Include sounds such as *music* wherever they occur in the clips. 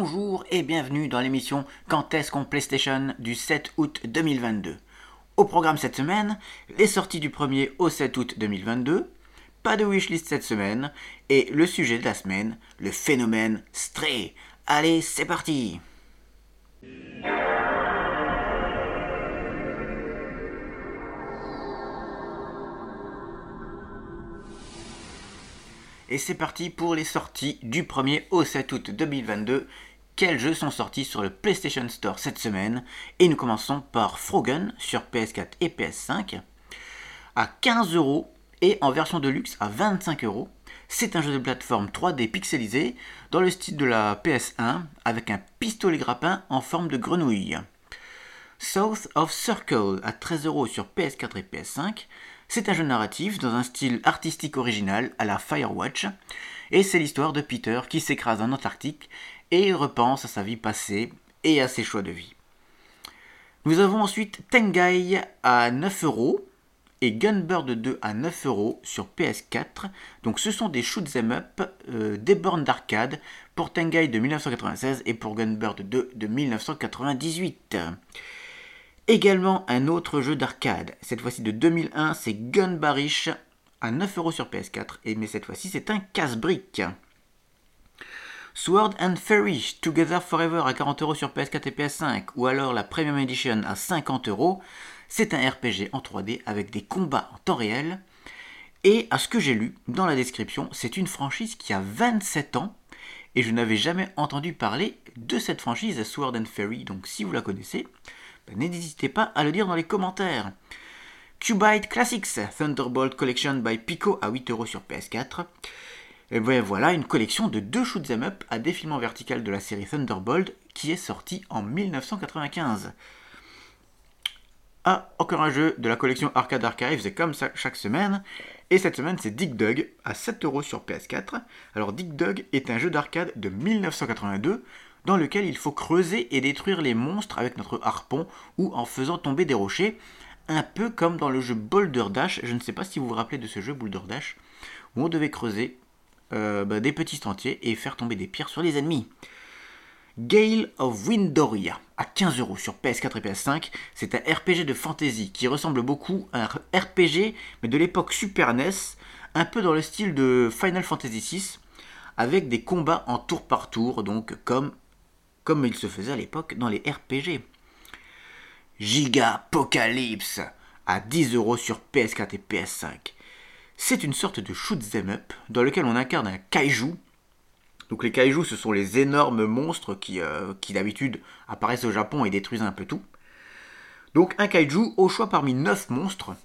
bonjour et bienvenue dans l'émission Quand est-ce qu'on PlayStation du 7 août 2022. Au programme cette semaine, les sorties du 1er au 7 août 2022, pas de wishlist cette semaine, et le sujet de la semaine, le phénomène Stray. Allez, c'est parti Et c'est parti pour les sorties du 1er au 7 août 2022. Quels jeux sont sortis sur le PlayStation Store cette semaine Et nous commençons par Frogen sur PS4 et PS5 à 15 euros et en version de luxe à 25 euros. C'est un jeu de plateforme 3D pixelisé dans le style de la PS1 avec un pistolet grappin en forme de grenouille. South of Circle à 13 euros sur PS4 et PS5 c'est un jeu narratif dans un style artistique original à la Firewatch, et c'est l'histoire de Peter qui s'écrase en Antarctique et repense à sa vie passée et à ses choix de vie. Nous avons ensuite Tengai à 9 euros et Gunbird 2 à 9 euros sur PS4. Donc ce sont des shoot'em up euh, des bornes d'arcade pour Tengai de 1996 et pour Gunbird 2 de 1998. Également un autre jeu d'arcade, cette fois-ci de 2001, c'est Gun Barish à 9€ sur PS4, et mais cette fois-ci c'est un casse-brique. Sword and Fairy Together Forever à 40€ sur PS4 et PS5, ou alors la Premium Edition à 50€, c'est un RPG en 3D avec des combats en temps réel. Et à ce que j'ai lu dans la description, c'est une franchise qui a 27 ans, et je n'avais jamais entendu parler de cette franchise Sword and Fairy, donc si vous la connaissez, n'hésitez pas à le dire dans les commentaires. Cubite Classics Thunderbolt Collection by Pico à 8€ sur PS4. Et voilà une collection de deux shoot'em up à défilement vertical de la série Thunderbolt qui est sortie en 1995. Ah, encore un jeu de la collection Arcade Archives, c'est comme ça chaque semaine. Et cette semaine, c'est Dig Dug à 7€ sur PS4. Alors, Dig Dug est un jeu d'arcade de 1982 dans lequel il faut creuser et détruire les monstres avec notre harpon ou en faisant tomber des rochers, un peu comme dans le jeu Boulder Dash. Je ne sais pas si vous vous rappelez de ce jeu Boulder Dash, où on devait creuser euh, bah, des petits sentiers et faire tomber des pierres sur les ennemis. Gale of Windoria à 15 euros sur PS4 et PS5. C'est un RPG de fantasy qui ressemble beaucoup à un RPG mais de l'époque Super NES, un peu dans le style de Final Fantasy VI, avec des combats en tour par tour, donc comme comme il se faisait à l'époque dans les RPG. Giga Apocalypse à 10 euros sur PS4 et PS5. C'est une sorte de shoot them up dans lequel on incarne un kaiju. Donc les kaiju, ce sont les énormes monstres qui, euh, qui d'habitude apparaissent au Japon et détruisent un peu tout. Donc un kaiju au choix parmi 9 monstres.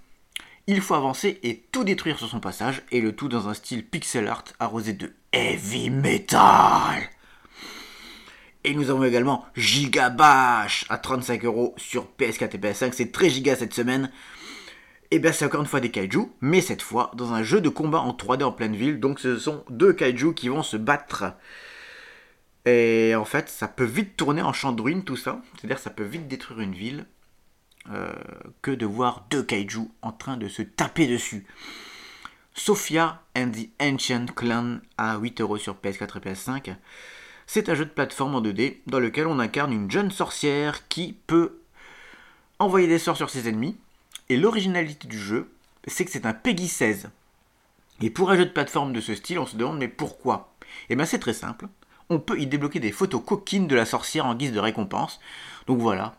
Il faut avancer et tout détruire sur son passage, et le tout dans un style pixel art arrosé de heavy metal. Et nous avons également Gigabash à 35 euros sur PS4 et PS5. C'est très giga cette semaine. Et bien c'est encore une fois des kaiju, mais cette fois dans un jeu de combat en 3D en pleine ville. Donc ce sont deux kaiju qui vont se battre. Et en fait, ça peut vite tourner en champ de ruine tout ça. C'est-à-dire ça peut vite détruire une ville. Euh, que de voir deux kaiju en train de se taper dessus. Sophia and the Ancient Clan à 8 euros sur PS4 et PS5. C'est un jeu de plateforme en 2D dans lequel on incarne une jeune sorcière qui peut envoyer des sorts sur ses ennemis. Et l'originalité du jeu, c'est que c'est un Peggy 16. Et pour un jeu de plateforme de ce style, on se demande mais pourquoi? Eh bien c'est très simple. On peut y débloquer des photos coquines de la sorcière en guise de récompense. Donc voilà,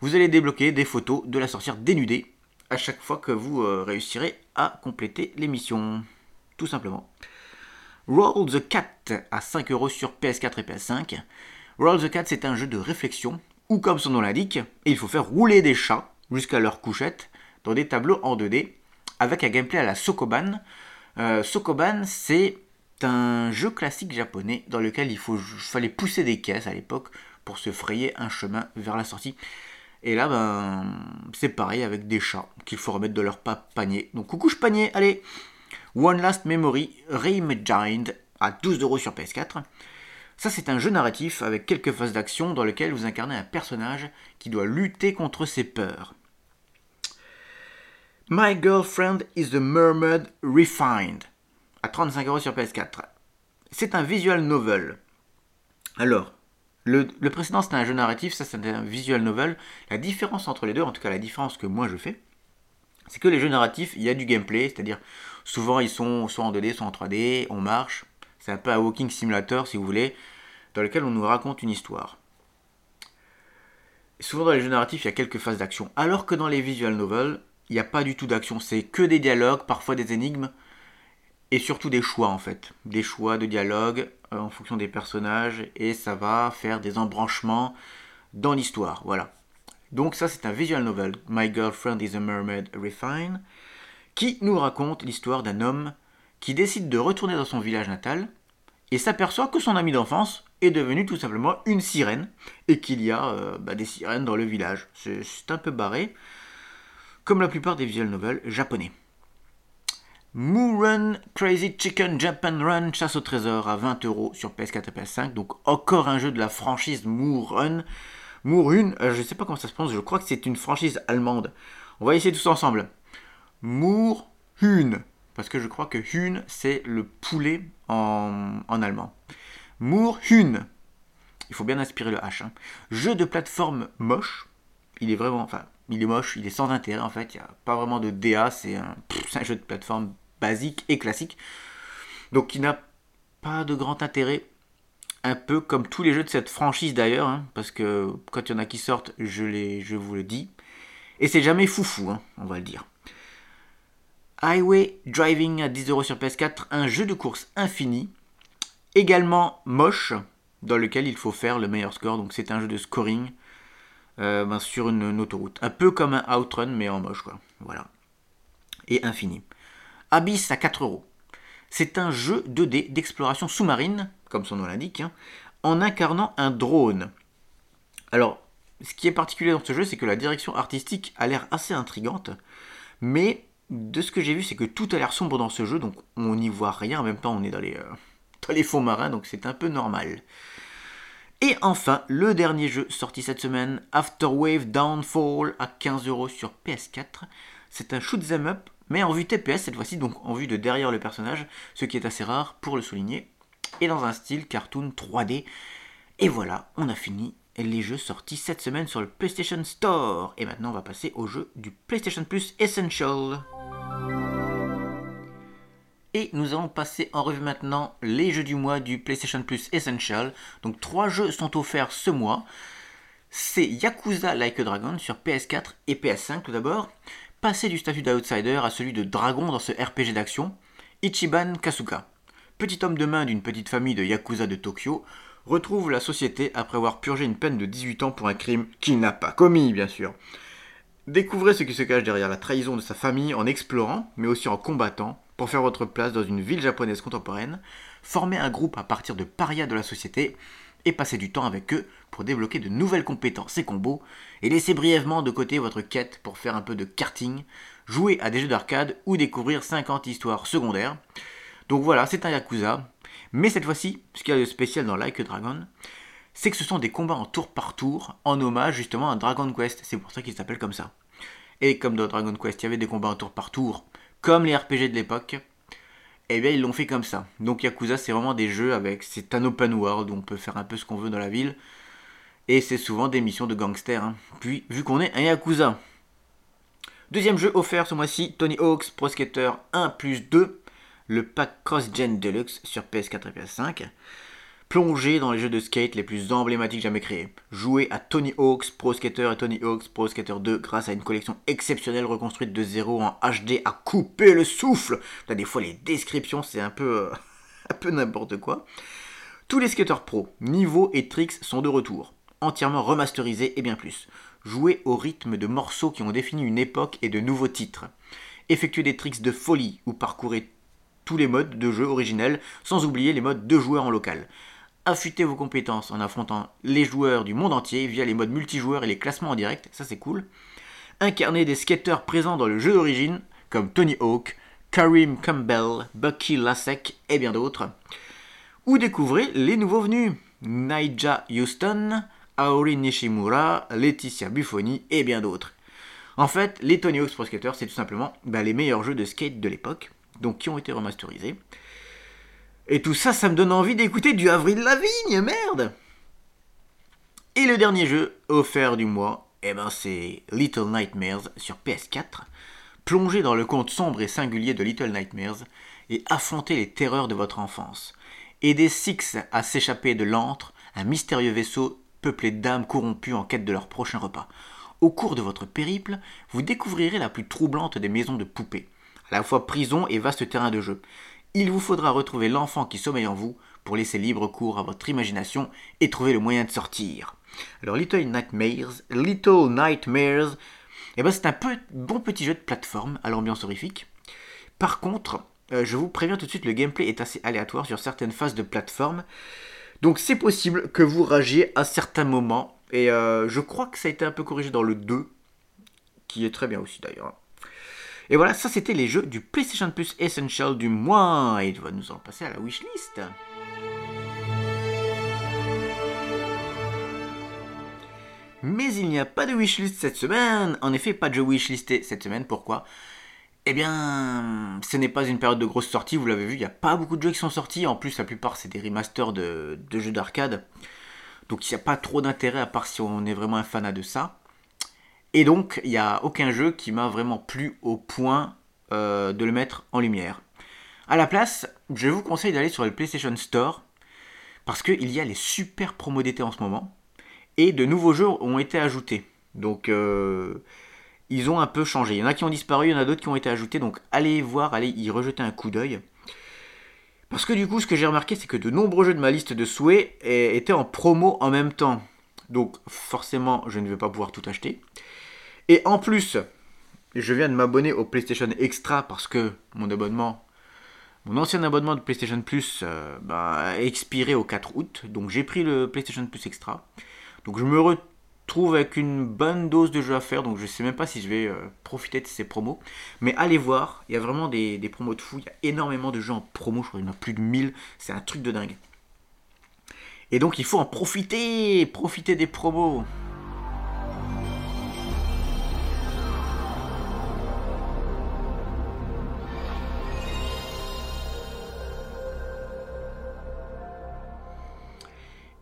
vous allez débloquer des photos de la sorcière dénudée à chaque fois que vous euh, réussirez à compléter l'émission. Tout simplement. Roll the Cat à 5 euros sur PS4 et PS5. Roll the Cat, c'est un jeu de réflexion où, comme son nom l'indique, il faut faire rouler des chats jusqu'à leur couchette dans des tableaux en 2D avec un gameplay à la Sokoban. Euh, Sokoban, c'est un jeu classique japonais dans lequel il fallait pousser des caisses à l'époque pour se frayer un chemin vers la sortie. Et là, ben, c'est pareil avec des chats qu'il faut remettre de leur panier. Donc, coucou panier, allez One Last Memory Reimagined à 12€ sur PS4. Ça, c'est un jeu narratif avec quelques phases d'action dans lequel vous incarnez un personnage qui doit lutter contre ses peurs. My Girlfriend is the Mermaid Refined à 35€ sur PS4. C'est un visual novel. Alors, Le, le précédent c'était un jeu narratif, ça c'était un visual novel. La différence entre les deux, en tout cas la différence que moi je fais, c'est que les jeux narratifs, il y a du gameplay, c'est-à-dire souvent ils sont soit en 2D, soit en 3D, on marche. C'est un peu un walking simulator si vous voulez, dans lequel on nous raconte une histoire. souvent dans les jeux narratifs, il y a quelques phases d'action, alors que dans les visual novels, il n'y a pas du tout d'action, c'est que des dialogues, parfois des énigmes, et surtout des choix en fait. Des choix de dialogue euh, en fonction des personnages, et ça va faire des embranchements dans l'histoire, voilà. Donc ça c'est un visual novel, My Girlfriend is a Mermaid Refine, qui nous raconte l'histoire d'un homme qui décide de retourner dans son village natal et s'aperçoit que son ami d'enfance est devenu tout simplement une sirène et qu'il y a euh, bah, des sirènes dans le village. C'est un peu barré, comme la plupart des visual novels japonais. Moo Run Crazy Chicken Jump and Run Chasse au trésor à 20 euros sur PS4 et PS5. Donc encore un jeu de la franchise Moo Run. Moo Run, euh, je ne sais pas comment ça se prononce, je crois que c'est une franchise allemande. On va essayer tous ensemble. Moor Hun. Parce que je crois que Hun, c'est le poulet en, allemand. Moor Hun. Il faut bien inspirer le H. Hein. Jeu de plateforme moche. Il est vraiment. Enfin, il est moche, il est sans intérêt en fait. Il n'y a pas vraiment de DA. C'est un, un jeu de plateforme basique et classique. Donc, qui n'a pas de grand intérêt un peu comme tous les jeux de cette franchise d'ailleurs, hein, parce que quand il y en a qui sortent, je, les, je vous le dis. Et c'est jamais foufou, hein, on va le dire. Highway Driving à 10€ sur PS4, un jeu de course infini, également moche, dans lequel il faut faire le meilleur score, donc c'est un jeu de scoring euh, ben, sur une, autoroute. Un peu comme un Outrun, mais en moche. Voilà. Et infini. Abyss à 4€. C'est un jeu 2D d'exploration sous-marine, comme son nom l'indique, hein, en incarnant un drone. Alors, ce qui est particulier dans ce jeu, c'est que la direction artistique a l'air assez intrigante, mais de ce que j'ai vu, c'est que tout a l'air sombre dans ce jeu, donc on n'y voit rien. En même temps, on est dans les, euh, *laughs* dans les fonds marins, donc c'est un peu normal. Et enfin, le dernier jeu sorti cette semaine, Afterwave Downfall à 15€ sur PS4. C'est un shoot them up, mais en vue TPS cette fois-ci, donc en vue de derrière le personnage, ce qui est assez rare pour le souligner, et dans un style cartoon 3D. Et voilà, on a fini les jeux sortis cette semaine sur le PlayStation Store. Et maintenant, on va passer au jeu du PlayStation Plus Essential. Et nous allons passer en revue maintenant les jeux du mois du PlayStation Plus Essential. Donc trois jeux sont offerts ce mois. C'est Yakuza Like a Dragon sur PS4 et PS5 tout d'abord. Passer du statut d'outsider à celui de dragon dans ce RPG d'action. Ichiban Kasuka. Petit homme de main d'une petite famille de Yakuza de Tokyo retrouve la société après avoir purgé une peine de 18 ans pour un crime qu'il n'a pas commis, bien sûr. Découvrez ce qui se cache derrière la trahison de sa famille en explorant, mais aussi en combattant, pour faire votre place dans une ville japonaise contemporaine, former un groupe à partir de parias de la société, et passer du temps avec eux pour débloquer de nouvelles compétences et combos, et laisser brièvement de côté votre quête pour faire un peu de karting, jouer à des jeux d'arcade ou découvrir 50 histoires secondaires. Donc voilà, c'est un Yakuza, mais cette fois-ci, ce qu'il y a de spécial dans Like Dragon, c'est que ce sont des combats en tour par tour, en hommage justement à Dragon Quest. C'est pour ça qu'il s'appelle comme ça. Et comme dans Dragon Quest, il y avait des combats en tour par tour, comme les RPG de l'époque, eh bien ils l'ont fait comme ça. Donc Yakuza, c'est vraiment des jeux avec. C'est un open world où on peut faire un peu ce qu'on veut dans la ville. Et c'est souvent des missions de gangsters. Hein. Puis, vu qu'on est un Yakuza. Deuxième jeu offert ce mois-ci, Tony Hawk's Pro Skater 1 plus 2, le pack Cross-Gen Deluxe sur PS4 et PS5. Plongez dans les jeux de skate les plus emblématiques jamais créés. Jouez à Tony Hawk's Pro Skater et Tony Hawk's Pro Skater 2 grâce à une collection exceptionnelle reconstruite de zéro en HD à couper le souffle. Des fois, les descriptions, c'est un peu, euh, *laughs* peu n'importe quoi. Tous les skateurs pro, niveau et tricks sont de retour, entièrement remasterisés et bien plus. Jouez au rythme de morceaux qui ont défini une époque et de nouveaux titres. Effectuez des tricks de folie ou parcourez tous les modes de jeu originels, sans oublier les modes de joueurs en local. Affûtez vos compétences en affrontant les joueurs du monde entier via les modes multijoueurs et les classements en direct, ça c'est cool. Incarnez des skateurs présents dans le jeu d'origine, comme Tony Hawk, Karim Campbell, Bucky Lasek et bien d'autres. Ou découvrez les nouveaux venus, Naija Houston, Aori Nishimura, Laetitia Buffoni et bien d'autres. En fait, les Tony Hawk's Pro Skater, c'est tout simplement bah, les meilleurs jeux de skate de l'époque donc qui ont été remasterisés. Et tout ça, ça me donne envie d'écouter du Avril Lavigne, merde Et le dernier jeu offert du mois, eh ben c'est Little Nightmares sur PS4. Plongez dans le conte sombre et singulier de Little Nightmares et affrontez les terreurs de votre enfance. Aidez Six à s'échapper de l'antre, un mystérieux vaisseau peuplé d'âmes corrompues en quête de leur prochain repas. Au cours de votre périple, vous découvrirez la plus troublante des maisons de poupées, à la fois prison et vaste terrain de jeu. Il vous faudra retrouver l'enfant qui sommeille en vous pour laisser libre cours à votre imagination et trouver le moyen de sortir. Alors Little Nightmares, Little Nightmares, eh ben c'est un bon petit jeu de plateforme à l'ambiance horrifique. Par contre, euh, je vous préviens tout de suite, le gameplay est assez aléatoire sur certaines phases de plateforme. Donc c'est possible que vous ragiez à certains moments. Et euh, je crois que ça a été un peu corrigé dans le 2, qui est très bien aussi d'ailleurs. Et voilà, ça c'était les jeux du PlayStation Plus Essential du mois. Et nous allons passer à la wishlist. Mais il n'y a pas de wishlist cette semaine. En effet, pas de jeu wishlisté cette semaine. Pourquoi? Eh bien, ce n'est pas une période de grosse sortie. Vous l'avez vu, il n'y a pas beaucoup de jeux qui sont sortis. En plus, la plupart, c'est des remasters de, jeux d'arcade. Donc, il n'y a pas trop d'intérêt à part si on est vraiment un fanat de ça. Et donc, il n'y a aucun jeu qui m'a vraiment plu au point euh, de le mettre en lumière. À la place, je vous conseille d'aller sur le PlayStation Store parce qu'il y a les super promos d'été en ce moment et de nouveaux jeux ont été ajoutés. Donc euh, ils ont un peu changé. Il y en a qui ont disparu, il y en a d'autres qui ont été ajoutés. Donc allez voir, allez y rejeter un coup d'œil. Parce que du coup, ce que j'ai remarqué, c'est que de nombreux jeux de ma liste de souhaits étaient en promo en même temps. Donc forcément, je ne vais pas pouvoir tout acheter. Et en plus, je viens de m'abonner au PlayStation Extra parce que mon abonnement, mon ancien abonnement de PlayStation Plus euh, bah, a expiré au 4 août. Donc j'ai pris le PlayStation Plus Extra. Donc je me retrouve avec une bonne dose de jeux à faire, donc je ne sais même pas si je vais euh, profiter de ces promos. Mais allez voir, il y a vraiment des, des promos de fou, il y a énormément de jeux en promo, je crois qu'il y en a plus de 1000, c'est un truc de dingue. Et donc il faut en profiter, profiter des promos.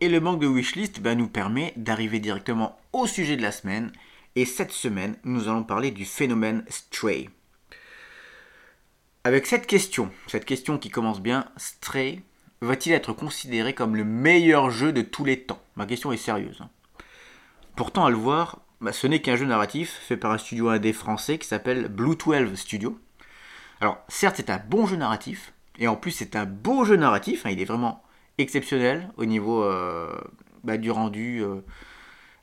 Et le manque de wishlist ben, nous permet d'arriver directement au sujet de la semaine. Et cette semaine, nous allons parler du phénomène Stray. Avec cette question, cette question qui commence bien, Stray va-t-il être considéré comme le meilleur jeu de tous les temps? Ma question est sérieuse. Hein. Pourtant, à le voir, bah, ce n'est qu'un jeu narratif fait par un studio indé français qui s'appelle Blue 12 Studio. Alors, certes, c'est un bon jeu narratif, et en plus, c'est un beau jeu narratif, hein, il est vraiment exceptionnel au niveau euh, bah, du rendu. Euh,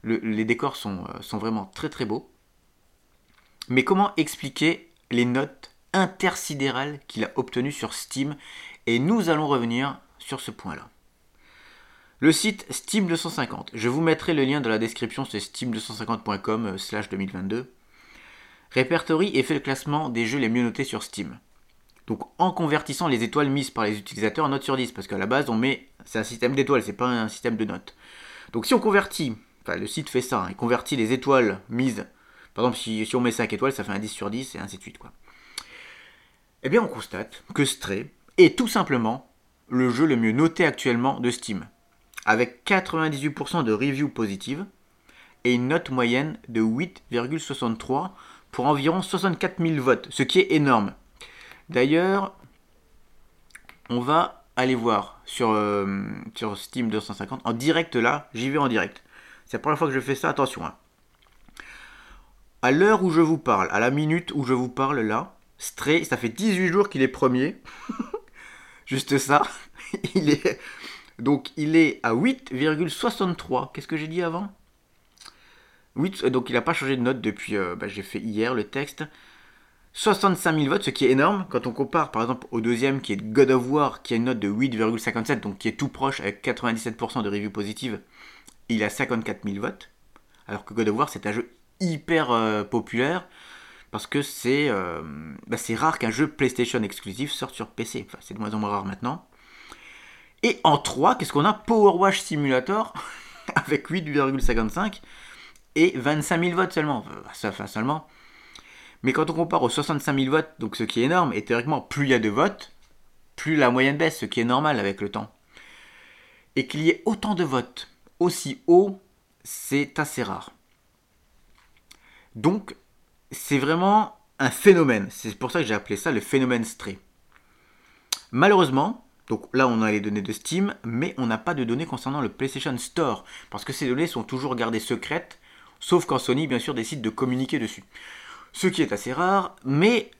les décors sont, euh, sont vraiment très très beaux. Mais comment expliquer les notes intersidérales qu'il a obtenues sur Steam? Et nous allons revenir sur ce point-là. Le site Steam 250. Je vous mettrai le lien dans la description, c'est steam250.com slash 2022. Répertorie et fait le classement des jeux les mieux notés sur Steam. Donc en convertissant les étoiles mises par les utilisateurs en notes sur 10, parce qu'à la base on met, c'est un système d'étoiles, c'est pas un système de notes. Donc si on convertit, enfin le site fait ça, hein, il convertit les étoiles mises, par exemple si, on met 5 étoiles, ça fait un 10 sur 10 et ainsi de suite quoi. Eh bien on constate que Stray est tout simplement le jeu le mieux noté actuellement de Steam, avec 98% de reviews positives et une note moyenne de 8,63 pour environ 64 000 votes, ce qui est énorme. D'ailleurs, on va aller voir sur, euh, Steam 250 en direct là, j'y vais en direct. C'est la première fois que je fais ça, attention. Hein. À l'heure où je vous parle, à la minute où je vous parle là, Stray, ça fait 18 jours qu'il est premier. *laughs* Juste ça. *laughs* il est donc il est à 8,63. Qu'est-ce que j'ai dit avant? 8, donc il n'a pas changé de note depuis, euh, bah, j'ai fait hier le texte. 65 000 votes, ce qui est énorme quand on compare par exemple au deuxième qui est God of War qui a une note de 8,57 donc qui est tout proche avec 97% de reviews positives. Il a 54 000 votes. Alors que God of War c'est un jeu hyper euh, populaire parce que c'est euh, bah, rare qu'un jeu PlayStation exclusif sorte sur PC. C'est de moins en moins rare maintenant. Et en 3, qu'est-ce qu'on a? Power Wash Simulator *laughs* avec 8,55 et 25 000 votes seulement. Enfin, seulement. Mais quand on compare aux 65 000 votes, donc ce qui est énorme, et théoriquement, plus il y a de votes, plus la moyenne baisse, ce qui est normal avec le temps. Et qu'il y ait autant de votes aussi haut, c'est assez rare. Donc, c'est vraiment un phénomène. C'est pour ça que j'ai appelé ça le phénomène Stray. Malheureusement, donc là on a les données de Steam, mais on n'a pas de données concernant le PlayStation Store, parce que ces données sont toujours gardées secrètes, sauf quand Sony bien sûr décide de communiquer dessus. Ce qui est assez rare, mais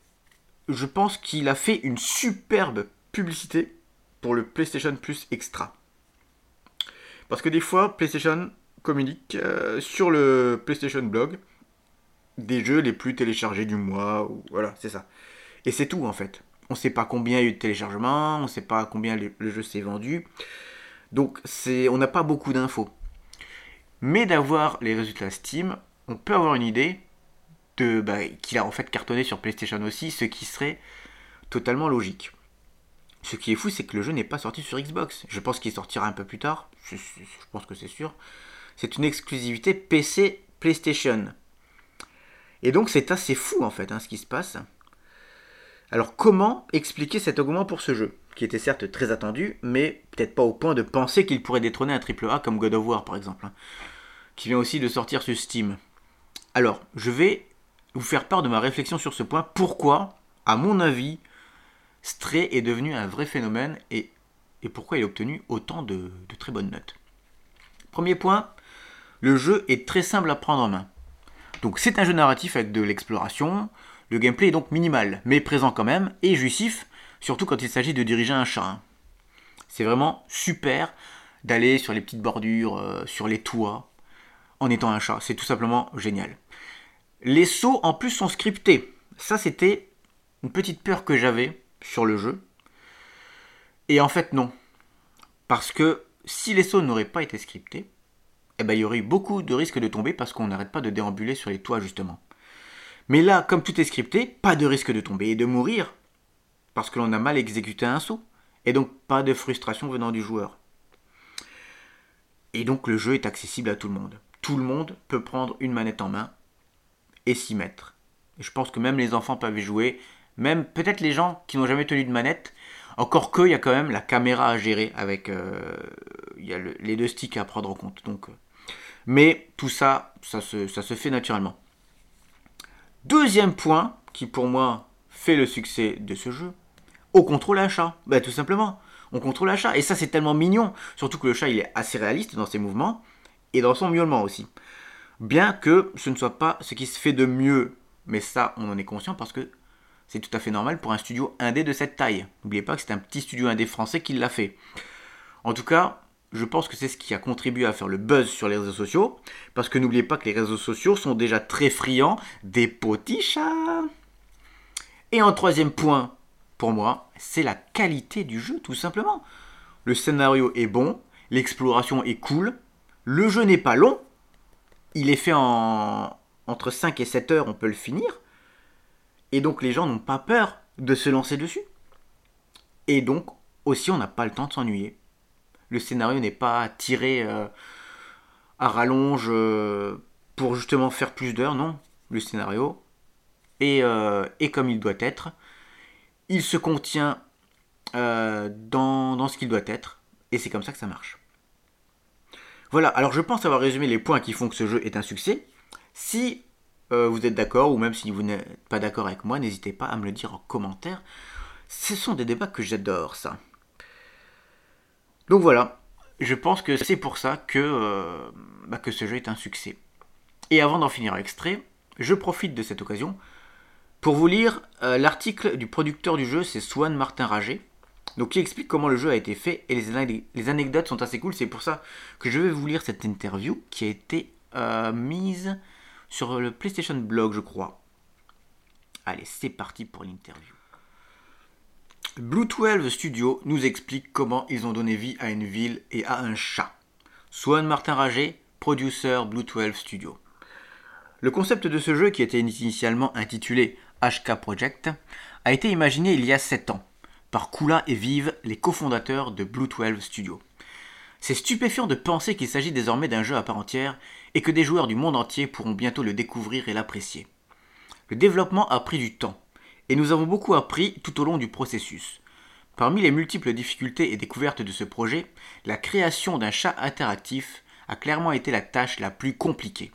je pense qu'il a fait une superbe publicité pour le PlayStation Plus Extra. Parce que des fois, PlayStation communique euh, sur le PlayStation Blog des jeux les plus téléchargés du mois, voilà, c'est ça. Et c'est tout en fait. On ne sait pas combien il y a eu de téléchargements, on ne sait pas combien le, jeu s'est vendu. Donc on n'a pas beaucoup d'infos. Mais d'avoir les résultats Steam, on peut avoir une idée bah, qu'il a en fait cartonné sur PlayStation aussi, ce qui serait totalement logique. Ce qui est fou, c'est que le jeu n'est pas sorti sur Xbox. Je pense qu'il sortira un peu plus tard. Je, pense que c'est sûr. C'est une exclusivité PC PlayStation. Et donc c'est assez fou en fait hein, ce qui se passe. Alors comment expliquer cet augment pour ce jeu Qui était certes très attendu, mais peut-être pas au point de penser qu'il pourrait détrôner un AAA comme God of War par exemple. Hein, qui vient aussi de sortir sur Steam. Alors, je vais vous faire part de ma réflexion sur ce point. Pourquoi, à mon avis, Stray est devenu un vrai phénomène et, pourquoi il a obtenu autant de, très bonnes notes? Premier point, le jeu est très simple à prendre en main. Donc c'est un jeu narratif avec de l'exploration, le gameplay est donc minimal, mais présent quand même, et jouissif, surtout quand il s'agit de diriger un chat. C'est vraiment super d'aller sur les petites bordures, euh, sur les toits, en étant un chat. C'est tout simplement génial. Les sauts en plus sont scriptés. Ça c'était une petite peur que j'avais sur le jeu. Et en fait, non. Parce que si les sauts n'auraient pas été scriptés, eh ben, il y aurait eu beaucoup de risques de tomber parce qu'on n'arrête pas de déambuler sur les toits, justement. Mais là, comme tout est scripté, pas de risque de tomber et de mourir parce que l'on a mal exécuté un saut. Et donc, pas de frustration venant du joueur. Et donc, le jeu est accessible à tout le monde. Tout le monde peut prendre une manette en main et s'y mettre. Et je pense que même les enfants peuvent y jouer même peut-être les gens qui n'ont jamais tenu de manette, encore qu'il y a quand même la caméra à gérer avec euh, il y a les deux sticks à prendre en compte. Donc, euh. mais tout ça, ça se, fait naturellement. Deuxième point qui pour moi fait le succès de ce jeu, au contrôle achat. Ben, tout simplement, on contrôle l'achat. Et ça c'est tellement mignon, surtout que le chat il est assez réaliste dans ses mouvements et dans son miaulement aussi. Bien que ce ne soit pas ce qui se fait de mieux, mais ça on en est conscient parce que c'est tout à fait normal pour un studio indé de cette taille. N'oubliez pas que c'est un petit studio indé français qui l'a fait. En tout cas, je pense que c'est ce qui a contribué à faire le buzz sur les réseaux sociaux, parce que n'oubliez pas que les réseaux sociaux sont déjà très friands des petits. Et en troisième point, pour moi, c'est la qualité du jeu, tout simplement. Le scénario est bon, l'exploration est cool, le jeu n'est pas long, il est fait en entre 5 et 7 heures, on peut le finir. Et donc les gens n'ont pas peur de se lancer dessus. Et donc aussi on n'a pas le temps de s'ennuyer. Le scénario n'est pas tiré euh, à rallonge euh, pour justement faire plus d'heures, non. Le scénario est, euh, comme il doit être. Il se contient dans, dans ce qu'il doit être. Et c'est comme ça que ça marche. Voilà, alors je pense avoir résumé les points qui font que ce jeu est un succès. Si euh, vous êtes d'accord, ou même si vous n'êtes pas d'accord avec moi, n'hésitez pas à me le dire en commentaire. Ce sont des débats que j'adore, ça. Donc voilà, je pense que c'est pour ça que, euh, bah, que ce jeu est un succès. Et avant d'en finir l'extrait, je profite de cette occasion pour vous lire euh, l'article du producteur du jeu, c'est Swan Martin Rager, donc qui explique comment le jeu a été fait et les, anecdotes sont assez cool. C'est pour ça que je vais vous lire cette interview qui a été mise sur le PlayStation Blog, je crois. Allez, c'est parti pour l'interview. Blue 12 Studio nous explique comment ils ont donné vie à une ville et à un chat. Swan Martin Rager, producer Blue 12 Studio. Le concept de ce jeu, qui était initialement intitulé HK Project, a été imaginé il y a 7 ans par Kula et Vive, les cofondateurs de Blue 12 Studio. C'est stupéfiant de penser qu'il s'agit désormais d'un jeu à part entière et que des joueurs du monde entier pourront bientôt le découvrir et l'apprécier. Le développement a pris du temps, et nous avons beaucoup appris tout au long du processus. Parmi les multiples difficultés et découvertes de ce projet, la création d'un chat interactif a clairement été la tâche la plus compliquée.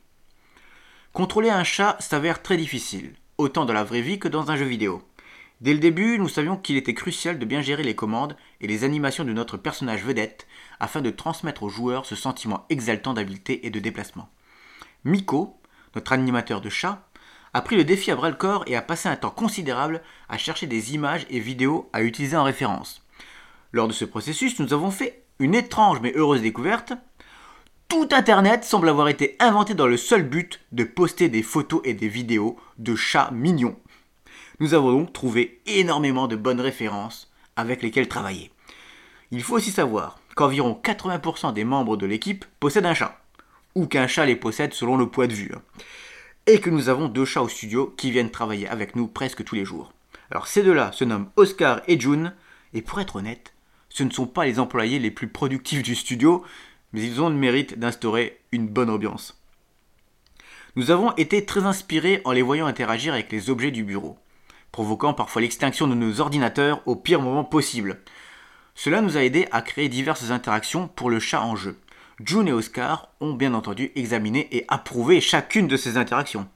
Contrôler un chat s'avère très difficile, autant dans la vraie vie que dans un jeu vidéo. Dès le début, nous savions qu'il était crucial de bien gérer les commandes et les animations de notre personnage vedette afin de transmettre aux joueurs ce sentiment exaltant d'habileté et de déplacement. Miko, notre animateur de chat, a pris le défi à bras le corps et a passé un temps considérable à chercher des images et vidéos à utiliser en référence. Lors de ce processus, nous avons fait une étrange mais heureuse découverte. Tout Internet semble avoir été inventé dans le seul but de poster des photos et des vidéos de chats mignons. Nous avons donc trouvé énormément de bonnes références avec lesquelles travailler. Il faut aussi savoir qu'environ 80% des membres de l'équipe possèdent un chat, ou qu'un chat les possède selon le poids de vue et que nous avons deux chats au studio qui viennent travailler avec nous presque tous les jours. Alors ces deux-là se nomment Oscar et June, et pour être honnête, ce ne sont pas les employés les plus productifs du studio, mais ils ont le mérite d'instaurer une bonne ambiance. Nous avons été très inspirés en les voyant interagir avec les objets du bureau, provoquant parfois l'extinction de nos ordinateurs au pire moment possible. Cela nous a aidé à créer diverses interactions pour le chat en jeu. June et Oscar ont bien entendu examiné et approuvé chacune de ces interactions.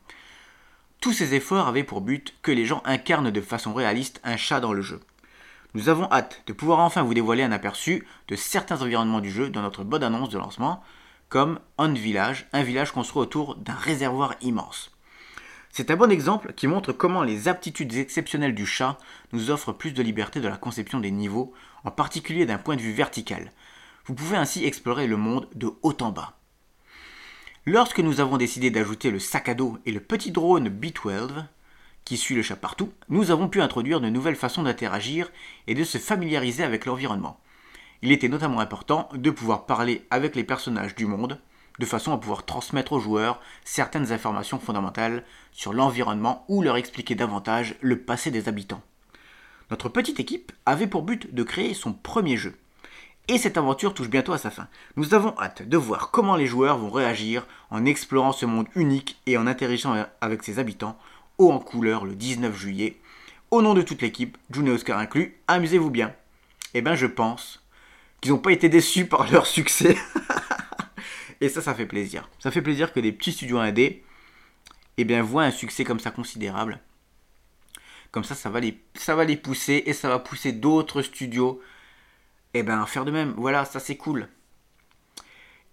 Tous ces efforts avaient pour but que les gens incarnent de façon réaliste un chat dans le jeu. Nous avons hâte de pouvoir enfin vous dévoiler un aperçu de certains environnements du jeu dans notre bonne annonce de lancement, comme On Village, un village construit autour d'un réservoir immense. C'est un bon exemple qui montre comment les aptitudes exceptionnelles du chat nous offrent plus de liberté de la conception des niveaux, en particulier d'un point de vue vertical, vous pouvez ainsi explorer le monde de haut en bas. Lorsque nous avons décidé d'ajouter le sac à dos et le petit drone B12, qui suit le chat partout, nous avons pu introduire de nouvelles façons d'interagir et de se familiariser avec l'environnement. Il était notamment important de pouvoir parler avec les personnages du monde, de façon à pouvoir transmettre aux joueurs certaines informations fondamentales sur l'environnement ou leur expliquer davantage le passé des habitants. Notre petite équipe avait pour but de créer son premier jeu, et cette aventure touche bientôt à sa fin. Nous avons hâte de voir comment les joueurs vont réagir en explorant ce monde unique et en interagissant avec ses habitants, haut en couleur le 19 juillet. Au nom de toute l'équipe, June et Oscar inclus, amusez-vous bien. Eh ben je pense qu'ils n'ont pas été déçus par leur succès. *laughs* et ça, ça fait plaisir. Ça fait plaisir que des petits studios indés eh bien, voient un succès comme ça considérable. Comme ça, ça va les, pousser et ça va pousser d'autres studios eh ben faire de même. Voilà, ça c'est cool.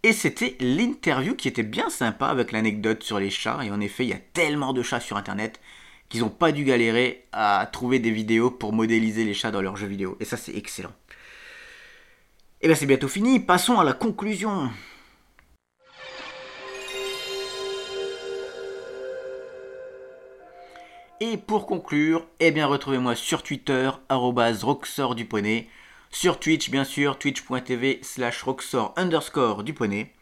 Et c'était l'interview qui était bien sympa avec l'anecdote sur les chats. Et en effet, il y a tellement de chats sur Internet qu'ils n'ont pas dû galérer à trouver des vidéos pour modéliser les chats dans leurs jeux vidéo. Et ça, c'est excellent. Et eh bien c'est bientôt fini. Passons à la conclusion. Et pour conclure, eh bien retrouvez-moi sur Twitter, roxor du poney sur Twitch, bien sûr, twitch.tv slash roxor underscore du poney.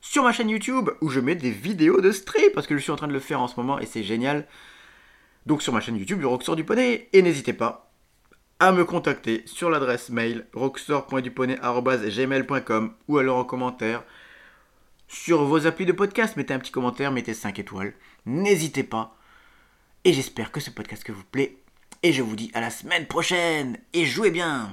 Sur ma chaîne YouTube, où je mets des vidéos de stream, parce que je suis en train de le faire en ce moment et c'est génial. Donc sur ma chaîne YouTube, le Roxor du Poney. Et n'hésitez pas à me contacter sur l'adresse mail roxor.duponey.gmail.com ou alors en commentaire sur vos applis de podcast. Mettez un petit commentaire, mettez 5 étoiles. N'hésitez pas. Et j'espère que ce podcast vous plaît. Et je vous dis à la semaine prochaine. Et jouez bien